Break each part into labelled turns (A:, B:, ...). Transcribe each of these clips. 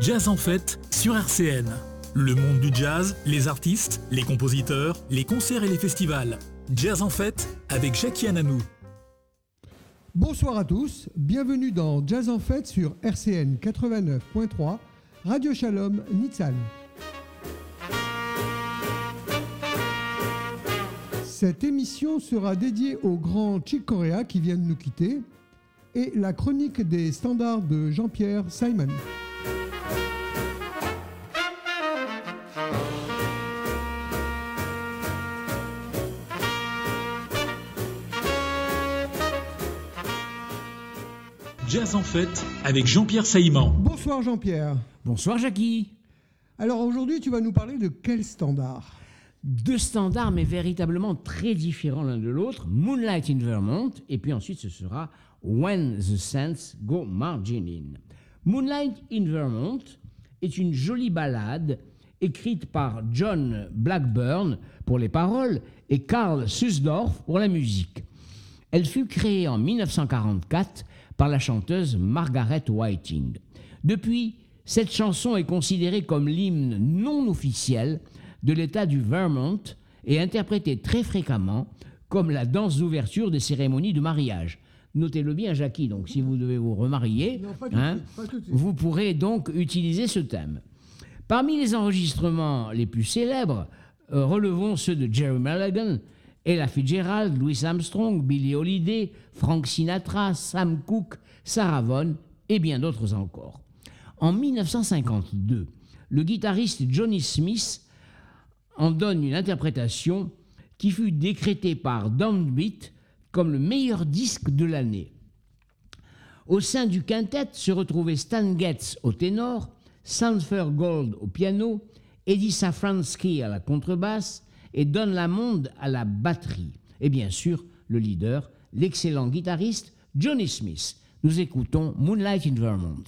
A: Jazz en fête sur RCN. Le monde du jazz, les artistes, les compositeurs, les concerts et les festivals. Jazz en fête avec Jackie Ananou.
B: Bonsoir à tous, bienvenue dans Jazz en fête sur RCN 89.3, Radio Shalom Nitzan. Cette émission sera dédiée au grand Chick Corea qui vient de nous quitter et la chronique des standards de Jean-Pierre Simon.
A: Jazz en fête avec Jean-Pierre Saïman.
B: Bonsoir Jean-Pierre.
C: Bonsoir Jackie.
B: Alors aujourd'hui tu vas nous parler de quel standard?
C: Deux standards mais véritablement très différents l'un de l'autre. Moonlight in Vermont et puis ensuite ce sera When the Saints Go Margin In. Moonlight in Vermont est une jolie ballade écrite par John Blackburn pour les paroles et Karl Susdorf pour la musique. Elle fut créée en 1944 par la chanteuse Margaret Whiting. Depuis, cette chanson est considérée comme l'hymne non officiel de l'État du Vermont et interprétée très fréquemment comme la danse d'ouverture des cérémonies de mariage. Notez-le bien, Jackie, donc si vous devez vous remarier,
B: Non,
C: hein,
B: suite.
C: vous pourrez donc utiliser ce thème. Parmi les enregistrements les plus célèbres, euh, relevons ceux de Jerry Mulligan, Ella Fitzgerald, Louis Armstrong, Billie Holiday, Frank Sinatra, Sam Cooke, Sarah Vaughan et bien d'autres encore. En 1952, le guitariste Johnny Smith en donne une interprétation qui fut décrétée par Downbeat comme le meilleur disque de l'année. Au sein du quintet se retrouvaient Stan Getz au ténor, Sanford Gold au piano, Eddie Safransky à la contrebasse et Don Lamond à la batterie. Et bien sûr, le leader, l'excellent guitariste Johnny Smith. Nous écoutons Moonlight in Vermont.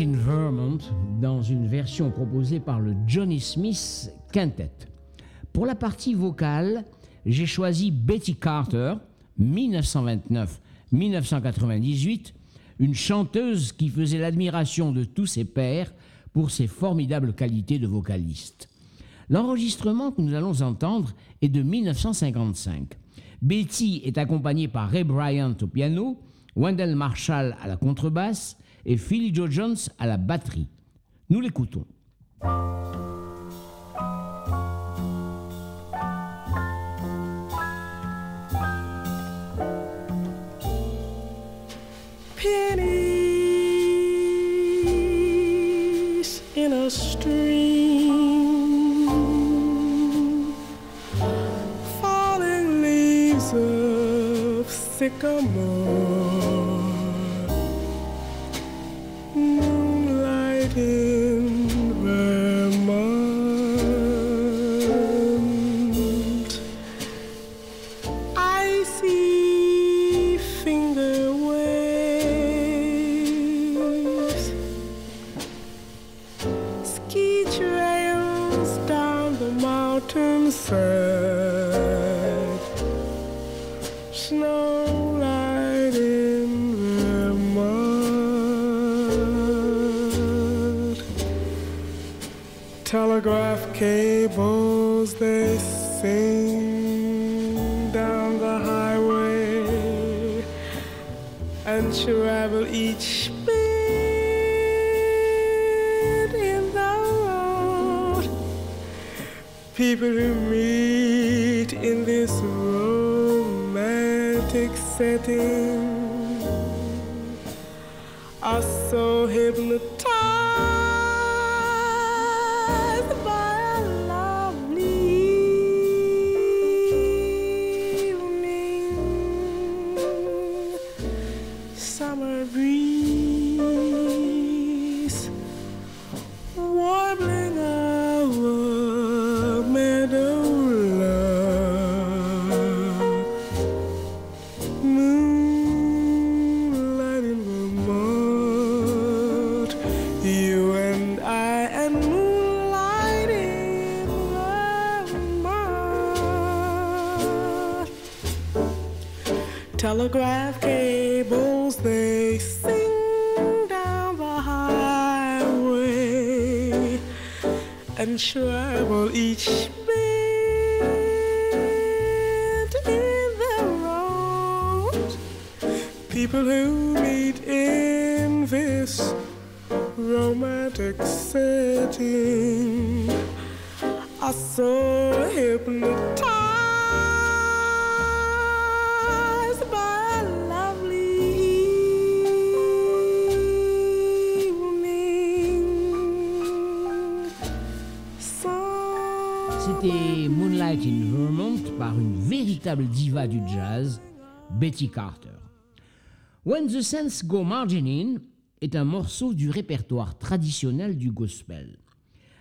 C: In Vermont dans une version proposée par le Johnny Smith Quintet. Pour la partie vocale, j'ai choisi Betty Carter, 1929-1998, une chanteuse qui faisait l'admiration de tous ses pairs pour ses formidables qualités de vocaliste. L'enregistrement que nous allons entendre est de 1955. Betty est accompagnée par Ray Bryant au piano, Wendell Marshall à la contrebasse et Philly Joe Jones à la batterie. Nous l'écoutons.
D: People who meet in this romantic setting are so hypnotized Telegraph cables they sing down the highway and travel each bit in the road. People who meet in this romantic setting are so hypnotized
C: par une véritable diva du jazz, Betty Carter. When the Saints Go Margin In est un morceau du répertoire traditionnel du gospel.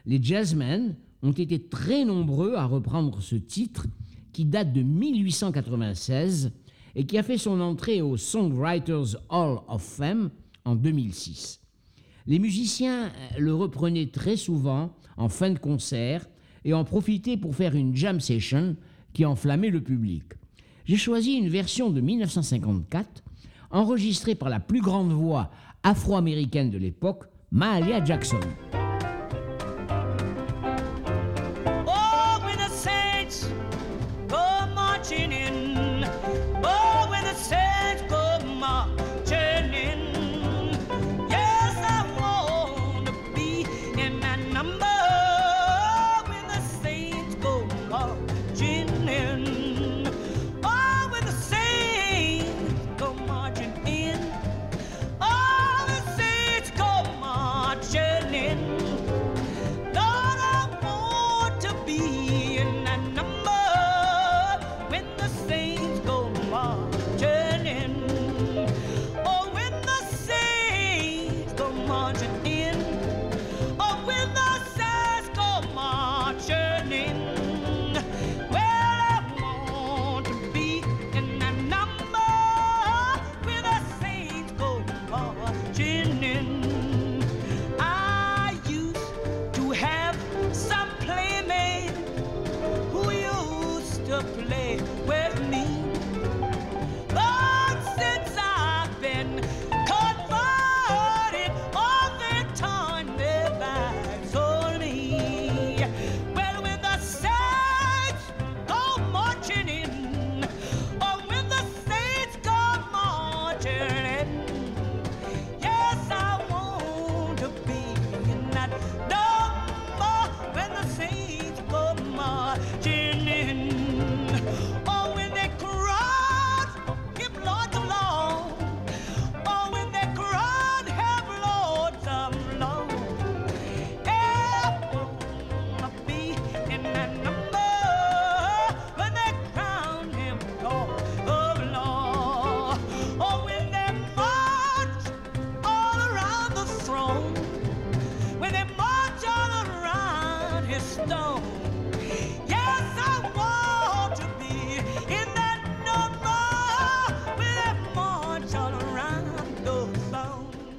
C: Les jazzmen ont été très nombreux à reprendre ce titre qui date de 1896 et qui a fait son entrée au Songwriters Hall of Fame en 2006. Les musiciens euh, le reprenaient très souvent en fin de concert et en profitaient pour faire une jam session qui enflammait le public. J'ai choisi une version de 1954 enregistrée par la plus grande voix afro-américaine de l'époque, Mahalia Jackson.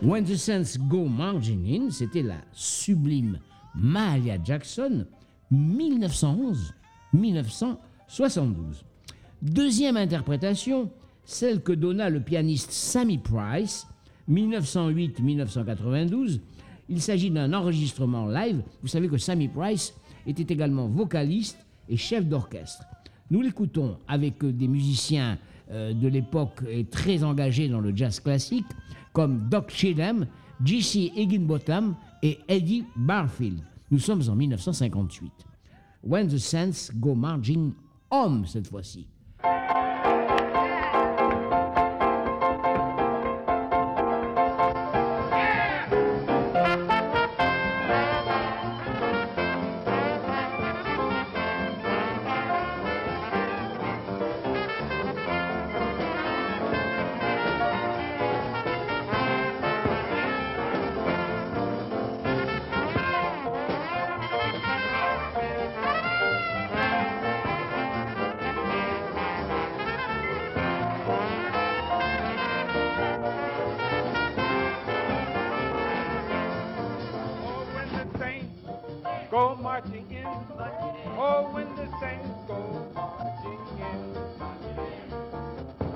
E: When the Saints Go Marching In,
C: c'était la sublime Mahalia Jackson, 1911-1972. Deuxième interprétation, celle que donna le pianiste Sammy Price, 1908-1992. Il s'agit d'un enregistrement live. Vous savez que Sammy Price était également vocaliste et chef d'orchestre. Nous l'écoutons avec des musiciens euh, de l'époque et très engagés dans le jazz classique, comme Doc Cheatham, J.C. Higginbotham et Eddie Barfield. Nous sommes en 1958. When the Saints Go Marching Home cette fois-ci.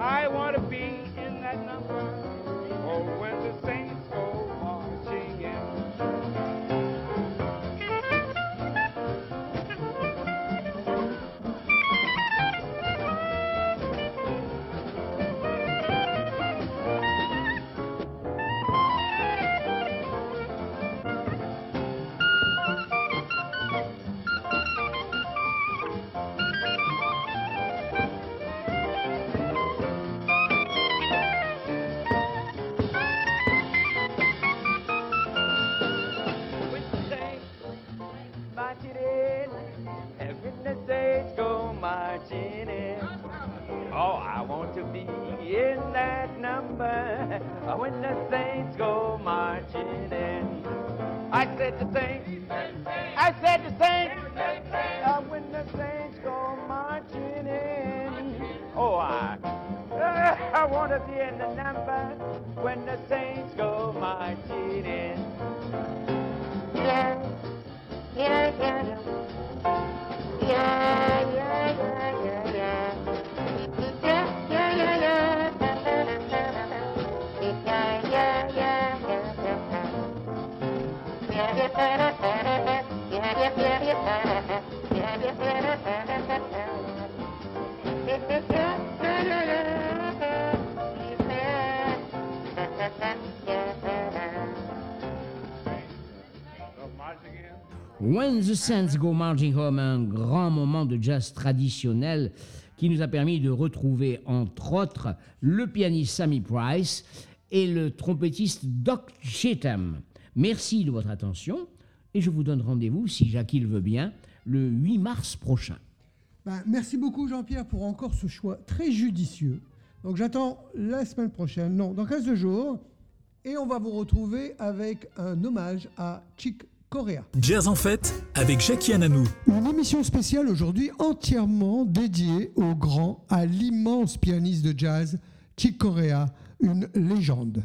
F: I want to be in that number. When the Saints Go Marching
C: Home, un grand moment de jazz traditionnel qui nous a permis de retrouver, entre autres, le pianiste Sammy Price et le trompettiste Doc Cheatham. Merci de votre attention et je vous donne rendez-vous, si Jackie le veut bien, le 8 mars prochain.
B: Ben, merci beaucoup Jean-Pierre pour encore ce choix très judicieux. Donc j'attends la semaine prochaine, non, dans 15 jours, et on va vous retrouver avec un hommage à Chick
A: Jazz en fête avec Jackie Ananou.
B: Une émission spéciale aujourd'hui entièrement dédiée au grand, à l'immense pianiste de jazz Chick Corea, une légende.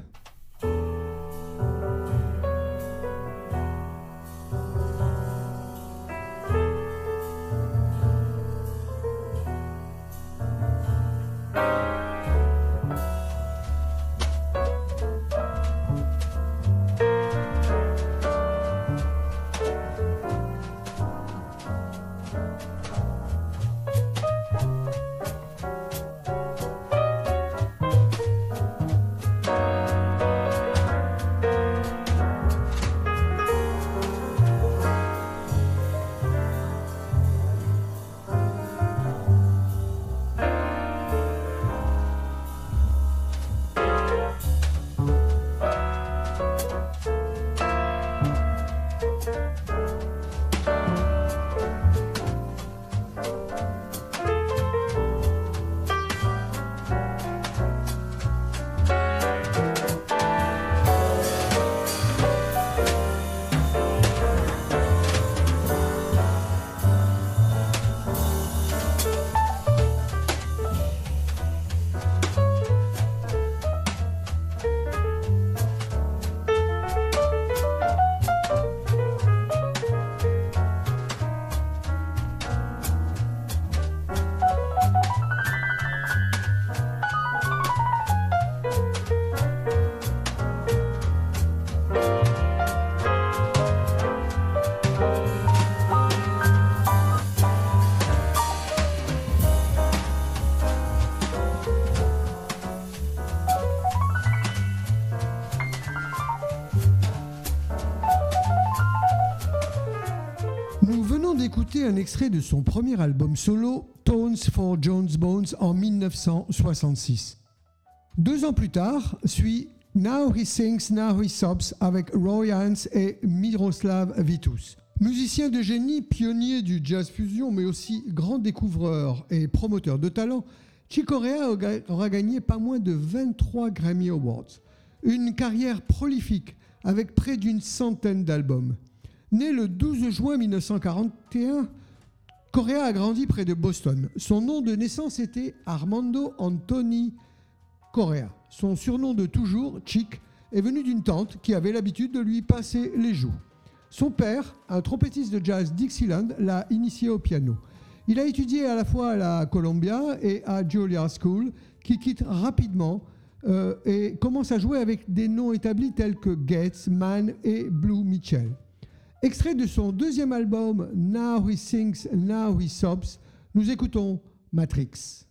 B: Extrait de son premier album solo, Tones for Jones Bones, en 1966. Deux ans plus tard, suit Now He Sings, Now He Sobs avec Roy Haynes et Miroslav Vitus. Musicien de génie, pionnier du jazz fusion, mais aussi grand découvreur et promoteur de talent, Chick aura gagné pas moins de 23 Grammy Awards. Une carrière prolifique avec près d'une centaine d'albums. Né le 12 juin 1941, Correa a grandi près de Boston. Son nom de naissance était Armando Anthony Correa. Son surnom de toujours, Chick, est venu d'une tante qui avait l'habitude de lui passer les joues. Son père, un trompettiste de jazz Dixieland, l'a initié au piano. Il a étudié à la fois à la Columbia et à Juilliard School, qui quitte rapidement euh, et commence à jouer avec des noms établis tels que Gates, Mann et Blue Mitchell. Extrait de son deuxième album Now He Sings, Now He Sobs, nous écoutons Matrix.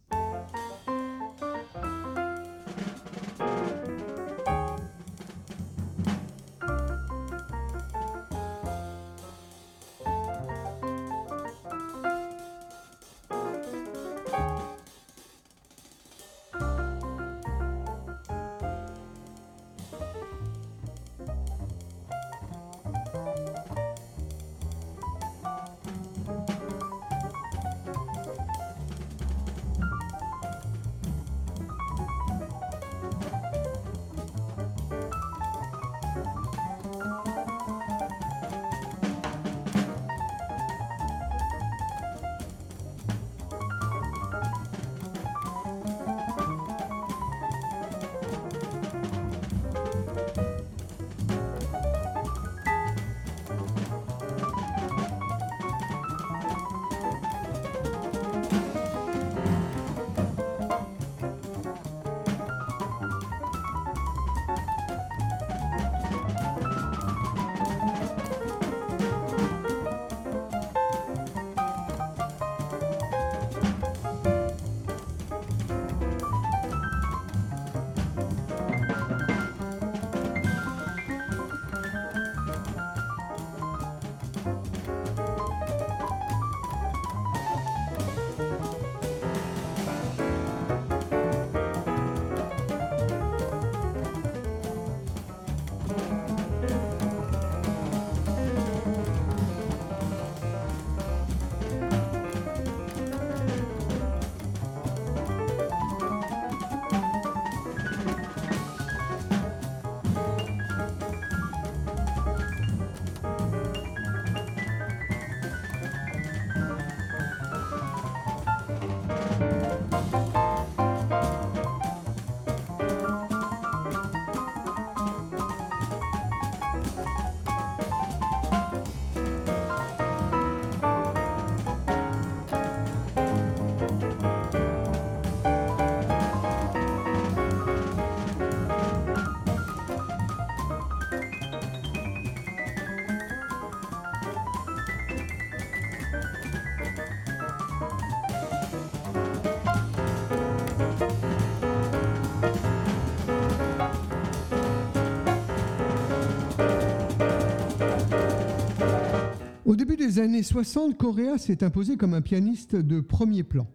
B: Au début des années 60, Correa s'est imposé comme un pianiste de premier plan.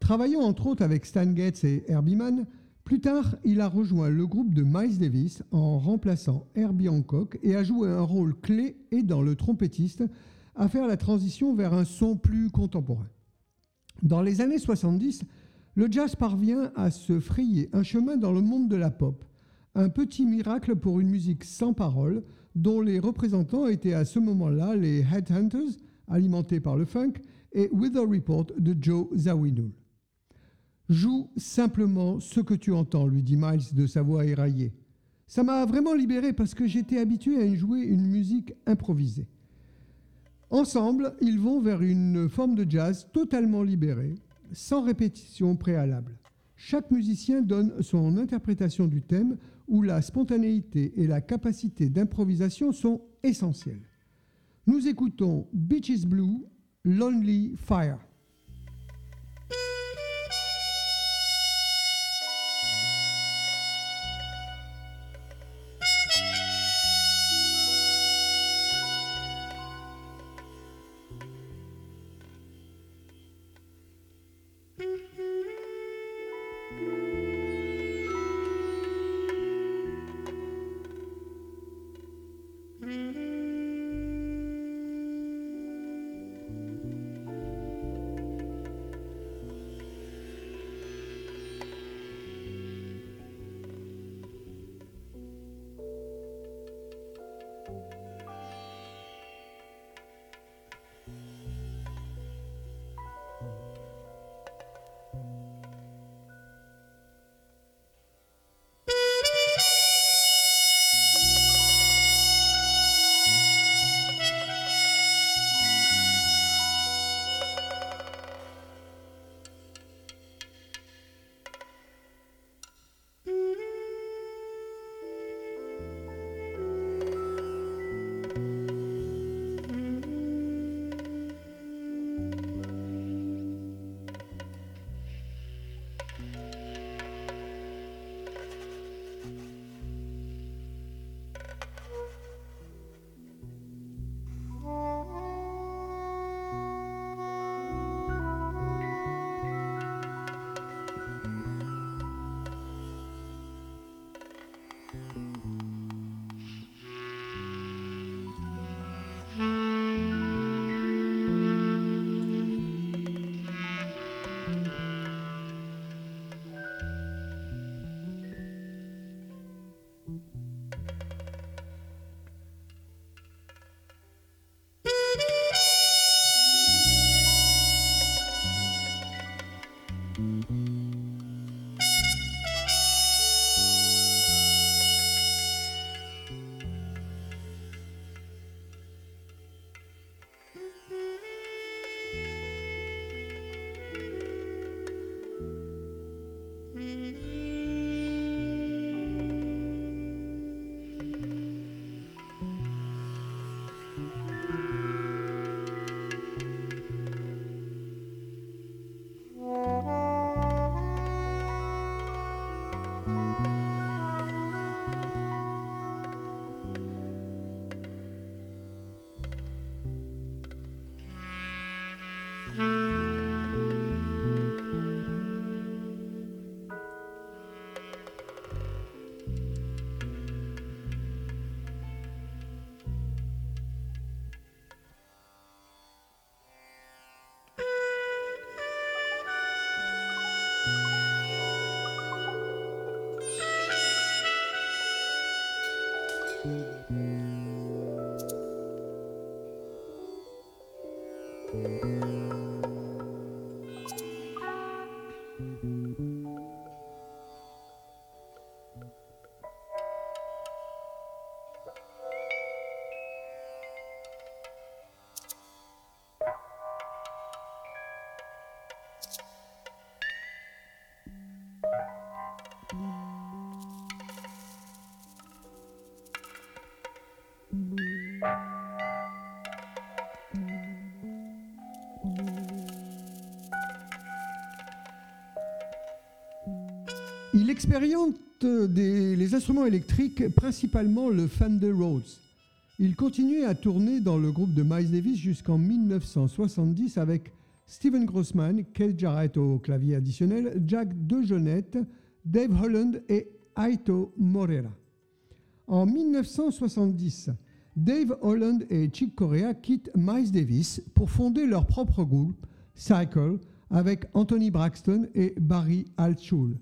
B: Travaillant entre autres avec Stan Getz et Herbie Mann, plus tard, il a rejoint le groupe de Miles Davis en remplaçant Herbie Hancock et a joué un rôle clé aidant le trompettiste à faire la transition vers un son plus contemporain. Dans les années 70, le jazz parvient à se frayer un chemin dans le monde de la pop, un petit miracle pour une musique sans parole dont les représentants étaient à ce moment-là les Headhunters, alimentés par le funk, et Weather Report de Joe Zawinul. Joue simplement ce que tu entends, lui dit Miles de sa voix éraillée. Ça m'a vraiment libéré parce que j'étais habitué à jouer une musique improvisée. Ensemble, ils vont vers une forme de jazz totalement libérée, sans répétition préalable. Chaque musicien donne son interprétation du thème où la spontanéité et la capacité d'improvisation sont essentielles. Nous écoutons Beaches Blue, Lonely Fire. Il expérimente des- les instruments électriques, principalement le Fender Rhodes. Il continue à tourner dans le groupe de Miles Davis jusqu'en 1970 avec Steven Grossman, Keith Jarrett au clavier additionnel, Jack DeJohnette, Dave Holland et Aito Moreira. En 1970, Dave Holland et Chick Corea quittent Miles Davis pour fonder leur propre groupe, Cycle, avec Anthony Braxton et Barry Altschul.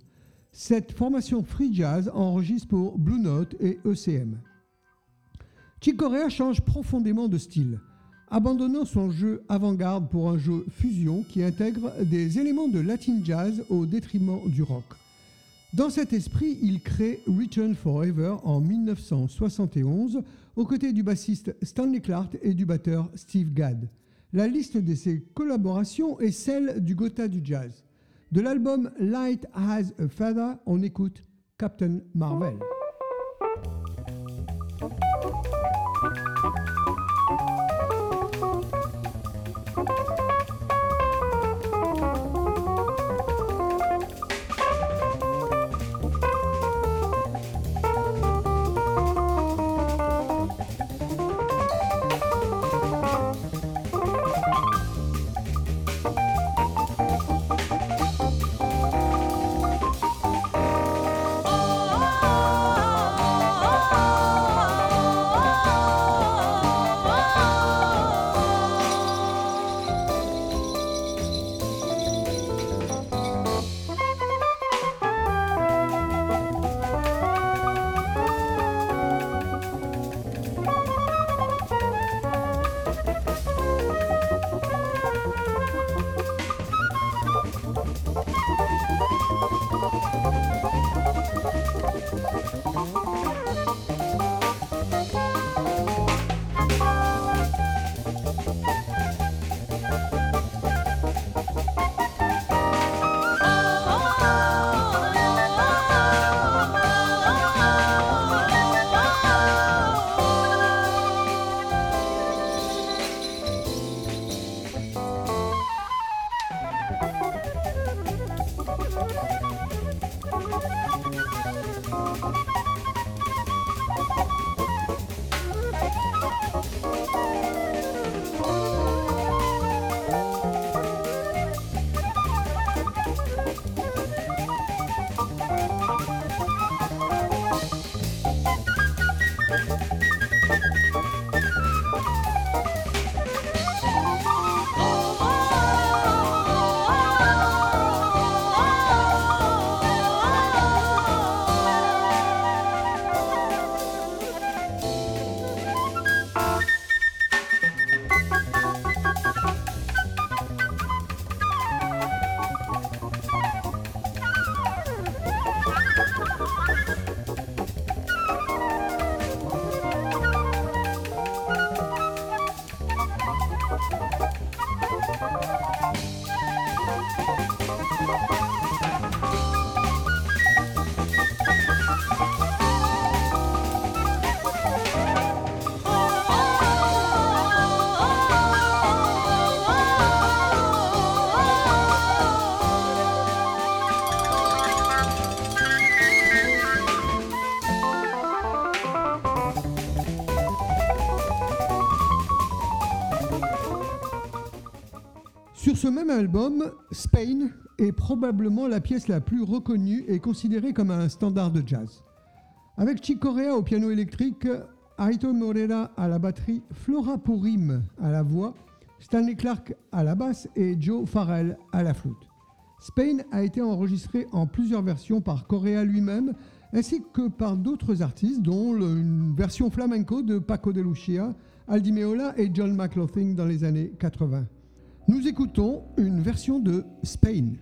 B: Cette formation free jazz enregistre pour Blue Note et ECM. Chick Corea change profondément de style, abandonnant son jeu avant-garde pour un jeu fusion qui intègre des éléments de latin jazz au détriment du rock. Dans cet esprit, il crée Return Forever en 1971 aux côtés du bassiste Stanley Clark et du batteur Steve Gadd. La liste de ses collaborations est celle du Gotha du jazz. De l'album Light Has a Feather, on écoute Captain Marvel. Ce même album, Spain est probablement la pièce la plus reconnue et considérée comme un standard de jazz. Avec Chick Corea au piano électrique, Aito Morera à la batterie, Flora Purim à la voix, Stanley Clark à la basse et Joe Farrell à la flûte. Spain a été enregistré en plusieurs versions par Correa lui-même, ainsi que par d'autres artistes, dont une version flamenco de Paco de Lucia, Aldi Meola et John McLaughlin dans les années 80. Nous écoutons une version de Spain.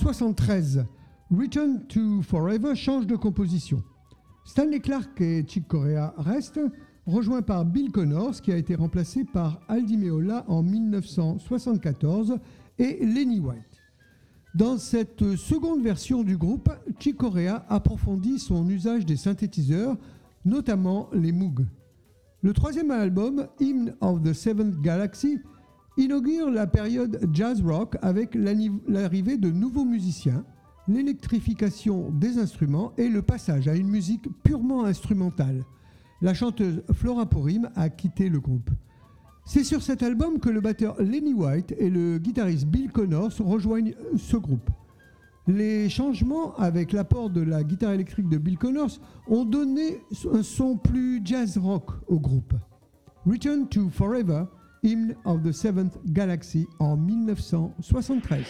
B: 1973, Return to Forever change de composition. Stanley Clark et Chick Corea restent, rejoints par Bill Connors, qui a été remplacé par Aldi Meola en 1974, et Lenny White. Dans cette seconde version du groupe, Chick Corea approfondit son usage des synthétiseurs, notamment les Moog. Le troisième album, Hymn of the Seventh Galaxy, inaugure la période jazz rock avec l'arrivée de nouveaux musiciens, l'électrification des instruments et le passage à une musique purement instrumentale. La chanteuse Flora Purim a quitté le groupe. C'est sur cet album que le batteur Lenny White et le guitariste Bill Connors rejoignent ce groupe. Les changements avec l'apport de la guitare électrique de Bill Connors ont donné un son plus jazz rock au groupe. Return to Forever, Hymn of the Seventh Galaxy en 1973.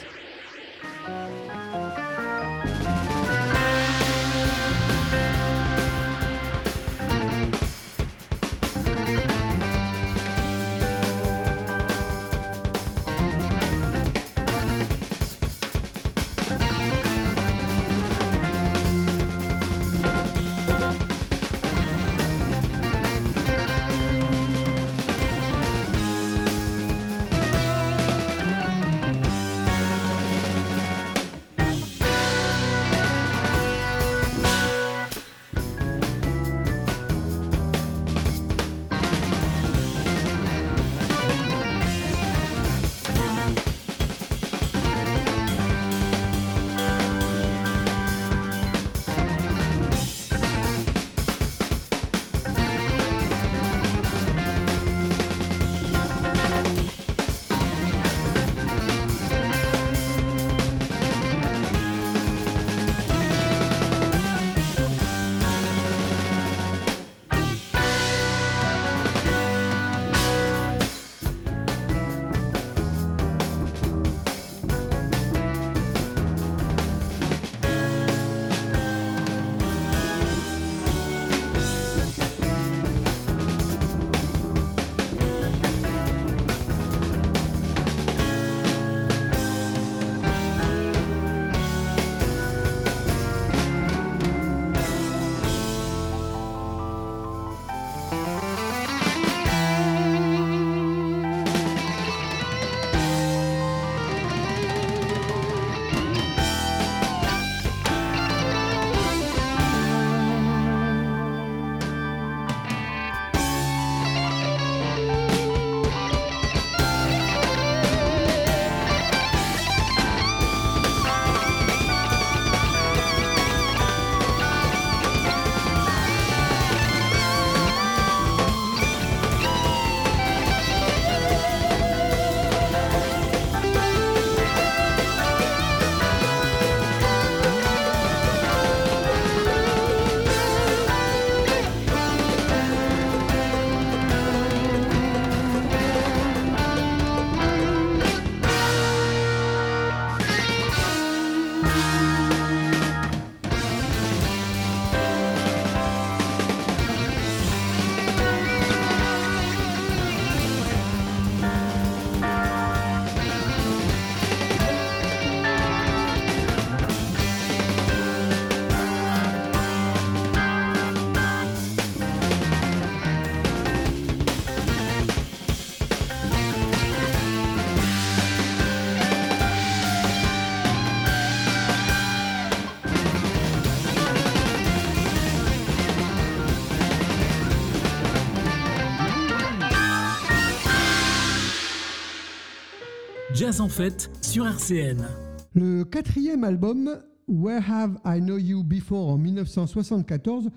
A: En fête sur RCN.
B: Le quatrième album, Where Have I Know You Before en 1974,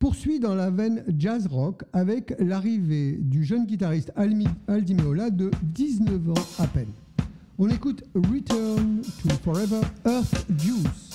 B: poursuit dans la veine jazz rock avec l'arrivée du jeune guitariste Aldi Meola de 19 ans à peine. On écoute Return to Forever Earth Juice.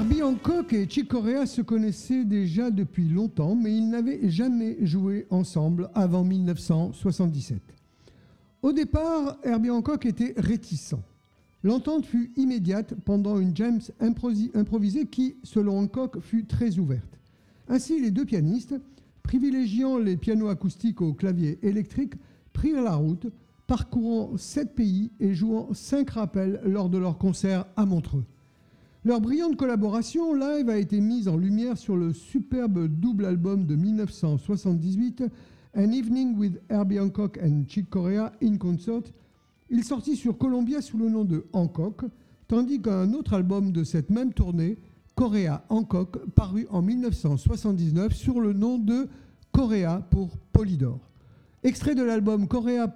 B: Herbie Hancock et Chick Corea se connaissaient déjà depuis longtemps, mais ils n'avaient jamais joué ensemble avant 1977. Au départ, Herbie Hancock était réticent. L'entente fut immédiate pendant une jam improvisée qui, selon Hancock, fut très ouverte. Ainsi, les deux pianistes, privilégiant les pianos acoustiques au clavier électrique, prirent la route, parcourant sept pays et jouant cinq rappels lors de leur concert à Montreux. Leur brillante collaboration live a été mise en lumière sur le superbe double album de 1978, An Evening with Herbie Hancock and Chick Corea in Concert. Il sortit sur Columbia sous le nom de Hancock, tandis qu'un autre album de cette même tournée, Corea Hancock, parut en 1979 sur le nom de Corea pour Polydor. Extrait de l'album Corea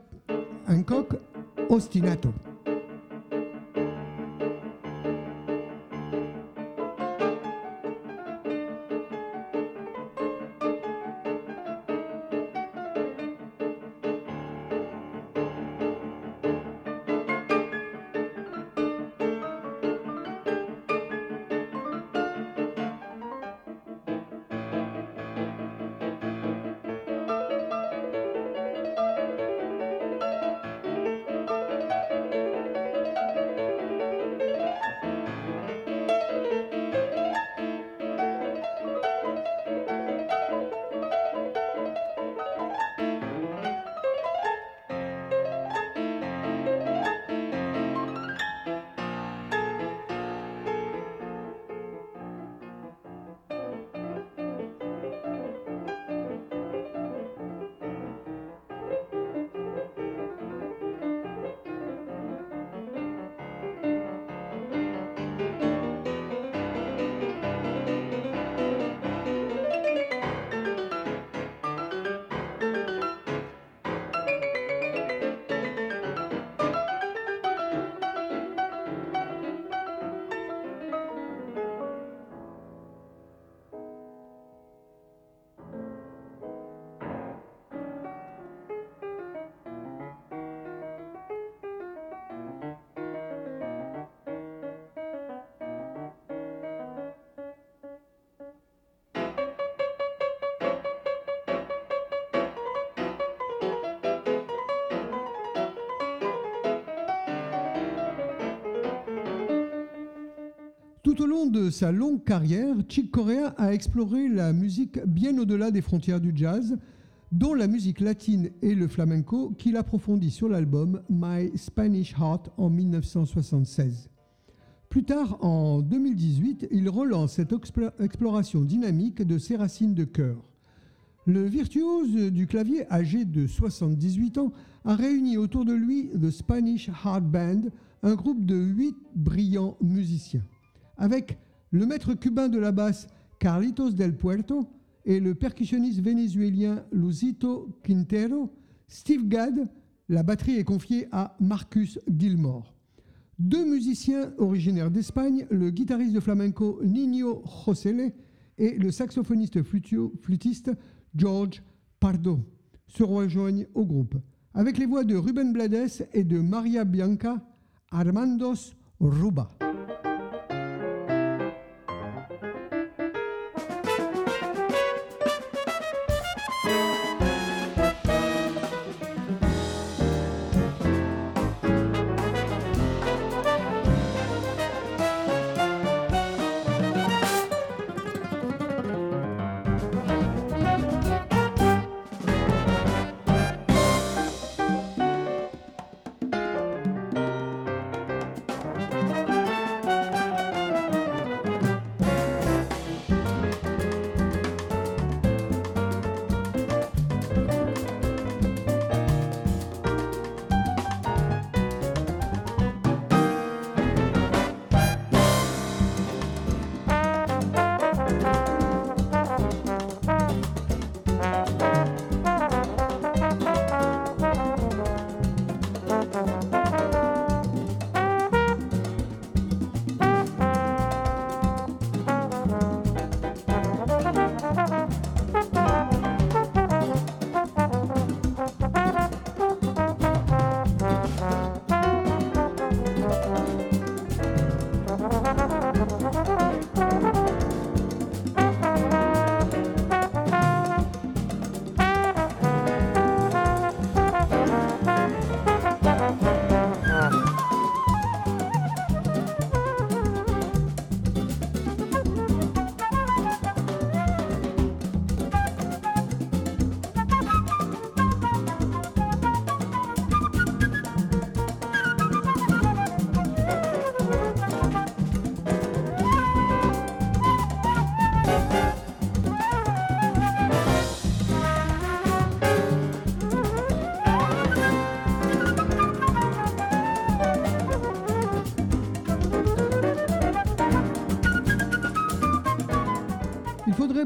B: Hancock, Ostinato. Tout au long de sa longue carrière, Chick Corea a exploré la musique bien au-delà des frontières du jazz, dont la musique latine et le flamenco qu'il approfondit sur l'album My Spanish Heart en 1976. Plus tard, en 2018, il relance cette explo- exploration dynamique de ses racines de chœur. Le virtuose du clavier, âgé de 78 ans, a réuni autour de lui The Spanish Heart Band, un groupe de huit brillants musiciens. Avec le maître cubain de la basse Carlitos del Puerto et le percussionniste vénézuélien Lucito Quintero, Steve Gadd, la batterie est confiée à Marcus Gilmore. Deux musiciens originaires d'Espagne, le guitariste de flamenco Nino Josele et le saxophoniste flûtiste George Pardo, se rejoignent au groupe. Avec les voix de Ruben Blades et de Maria Bianca, Armandos Ruba.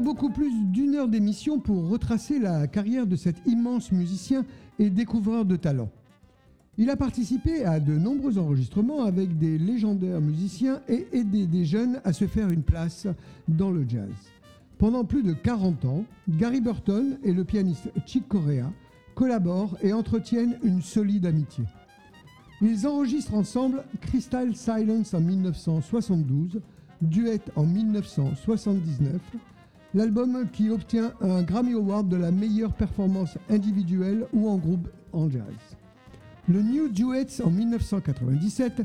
B: Beaucoup plus d'une heure d'émission pour retracer la carrière de cet immense musicien et découvreur de talent. Il a participé à de nombreux enregistrements avec des légendaires musiciens et aidé des jeunes à se faire une place dans le jazz. Pendant plus de 40 ans, Gary Burton et le pianiste Chick Corea collaborent et entretiennent une solide amitié. Ils enregistrent ensemble Crystal Silence en 1972, Duet en 1979, l'album qui obtient un Grammy Award de la meilleure performance individuelle ou en groupe en jazz. Le New Duets en 1997,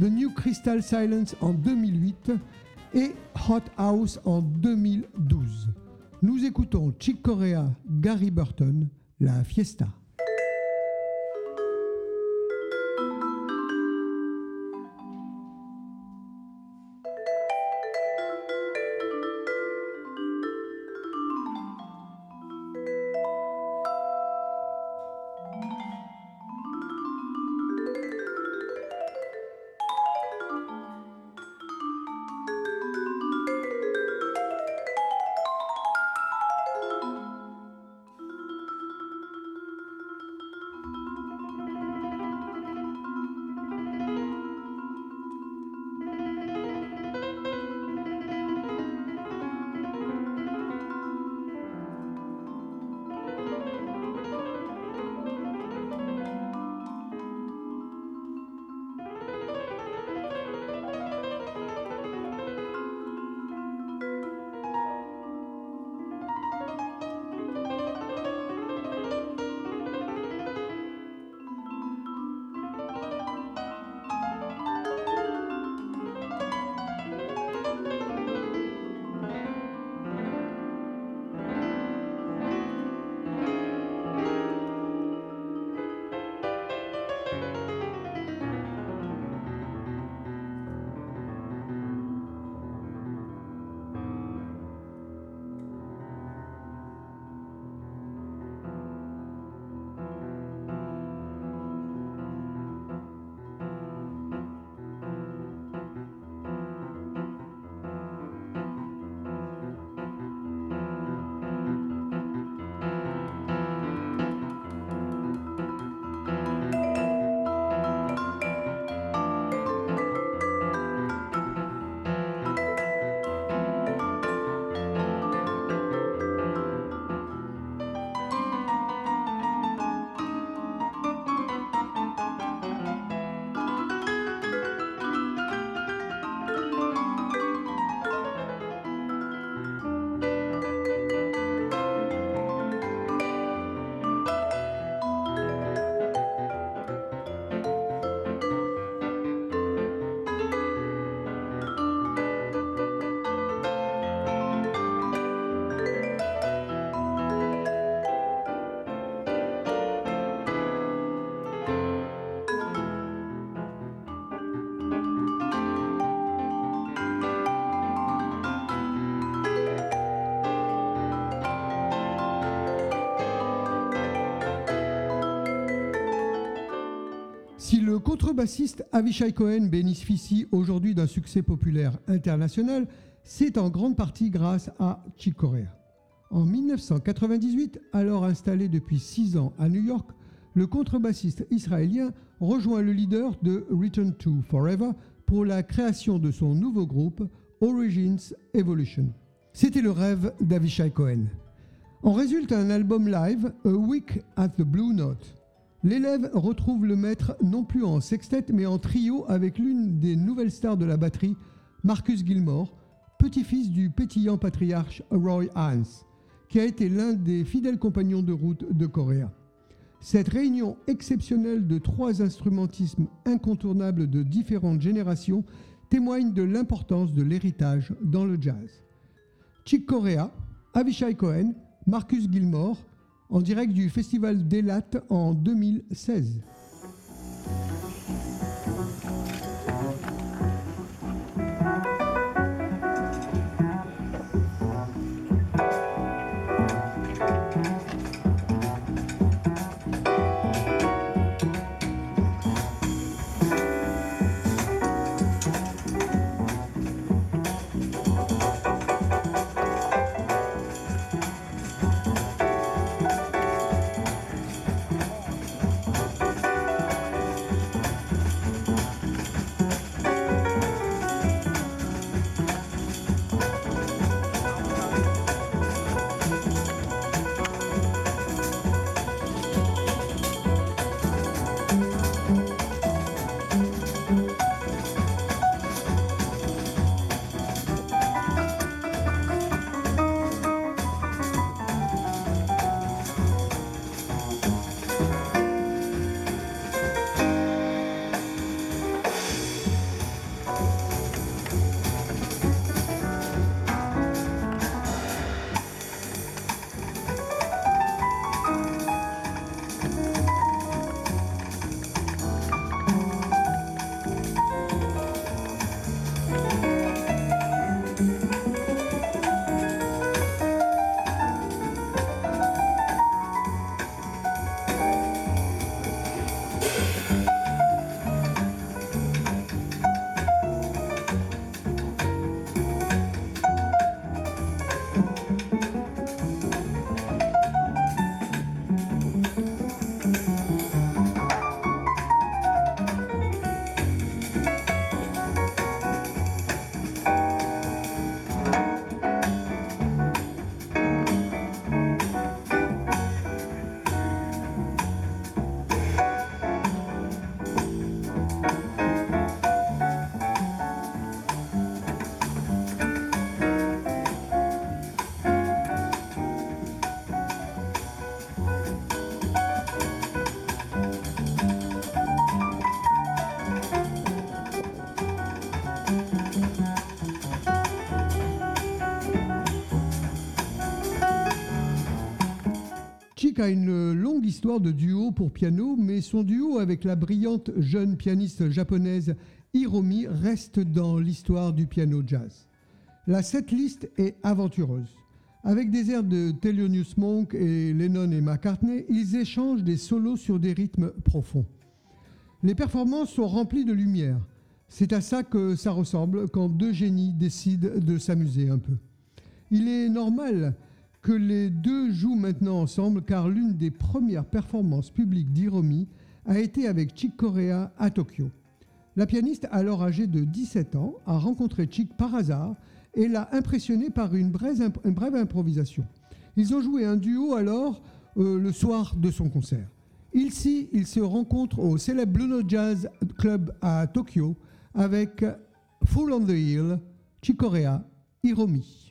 B: The New Crystal Silence en 2008 et Hot House en 2012. Nous écoutons Chick Corea, Gary Burton, La Fiesta. Contrebassiste Avishai Cohen bénéficie aujourd'hui d'un succès populaire international. C'est en grande partie grâce à Chick Corea. En 1998, alors installé depuis six ans à New York, le contrebassiste israélien rejoint le leader de Return to Forever pour la création de son nouveau groupe Origins Evolution. C'était le rêve d'Avishai Cohen. En résulte un album live, A Week at the Blue Note. L'élève retrouve le maître non plus en sextet mais en trio avec l'une des nouvelles stars de la batterie, Marcus Gilmore, petit-fils du pétillant patriarche Roy Haynes, qui a été l'un des fidèles compagnons de route de Coréa. Cette réunion exceptionnelle de trois instrumentismes incontournables de différentes générations témoigne de l'importance de l'héritage dans le jazz. Chick Corea, Avishai Cohen, Marcus Gilmore, en direct du Festival d'Elat en 2016. A une longue histoire de duo pour piano, mais son duo avec la brillante jeune pianiste japonaise Hiromi reste dans l'histoire du piano jazz. La setlist est aventureuse. Avec des airs de Thelonious Monk et Lennon et McCartney, ils échangent des solos sur des rythmes profonds. Les performances sont remplies de lumière. C'est à ça que ça ressemble quand deux génies décident de s'amuser un peu. Il est normal que les deux jouent maintenant ensemble car l'une des premières performances publiques d'Hiromi a été avec Chick Corea à Tokyo. La pianiste, alors âgée de 17 ans, a rencontré Chick par hasard et l'a impressionné par une brève, improvisation. Ils ont joué un duo alors euh, le soir de son concert. Ici, ils se rencontrent au célèbre Blue Note Jazz Club à Tokyo avec Full on the Hill, Chick Corea, Hiromi.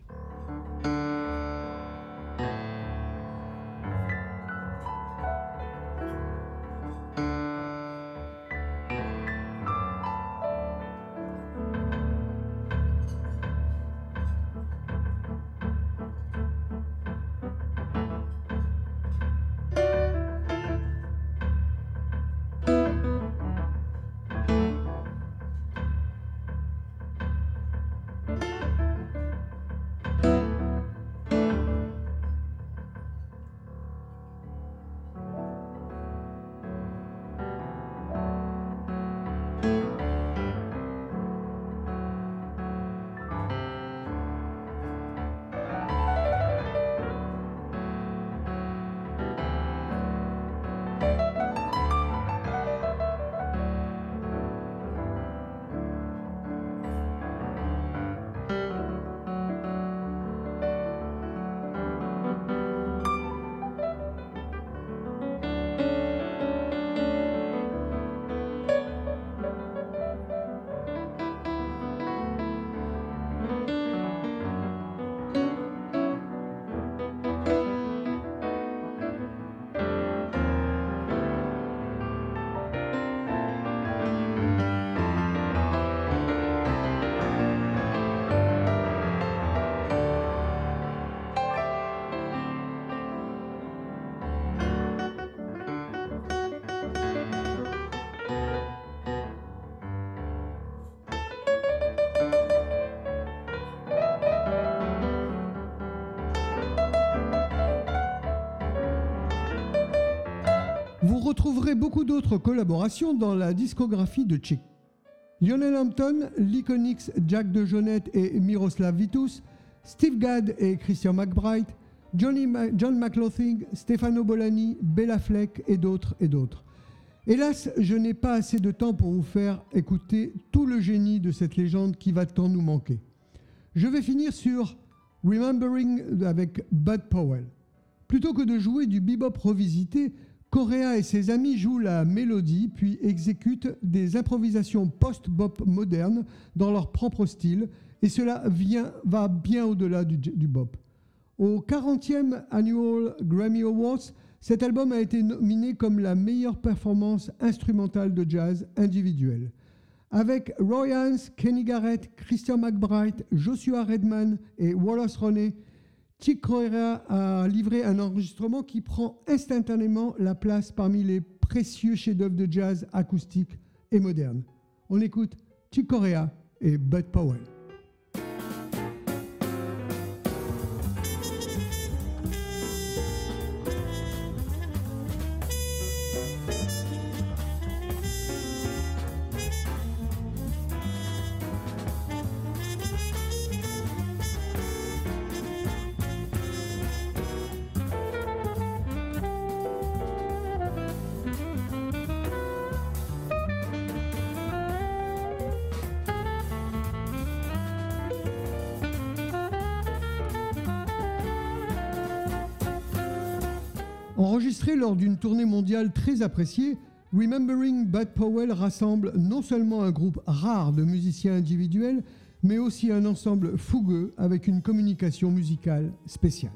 B: Retrouverez beaucoup d'autres collaborations dans la discographie de Chick. Lionel Hampton, l'Iconix Jack de Jonette et Miroslav Vitus, Steve Gadd et Christian McBride, John McLaughlin, Stefano Bolani, Bella Fleck et d'autres et d'autres. Hélas, je n'ai pas assez de temps pour vous faire écouter tout le génie de cette légende qui va tant nous manquer. Je vais finir sur Remembering avec Bud Powell. Plutôt que de jouer du bebop revisité, Correa et ses amis jouent la mélodie puis exécutent des improvisations post-bop modernes dans leur propre style et cela vient, va bien au-delà du, du bop. Au 40e Annual Grammy Awards, cet album a été nominé comme la meilleure performance instrumentale de jazz individuelle. Avec Roy Haynes, Kenny Garrett, Christian McBride, Joshua Redman et Wallace Roney, Chick Corea a livré un enregistrement qui prend instantanément la place parmi les précieux chefs-d'œuvre de jazz acoustique et moderne. On écoute Chick Corea et Bud Powell. Lors d'une tournée mondiale très appréciée, Remembering Bud Powell rassemble non seulement un groupe rare de musiciens individuels, mais aussi un ensemble fougueux avec une communication musicale spéciale.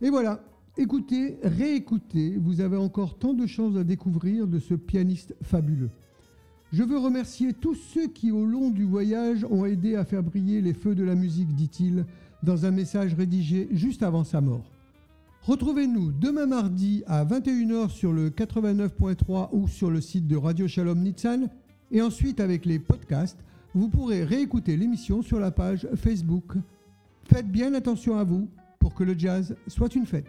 B: Et voilà, écoutez, réécoutez, vous avez encore tant de choses à découvrir de ce pianiste fabuleux. Je veux remercier tous ceux qui, au long du voyage, ont aidé à faire briller les feux de la musique, dit-il, dans un message rédigé juste avant sa mort. Retrouvez-nous demain mardi à 21h sur le 89.3 ou sur le site de Radio Shalom Nitsan. Et ensuite, avec les podcasts, vous pourrez réécouter l'émission sur la page Facebook. Faites bien attention à vous pour que le jazz soit une fête.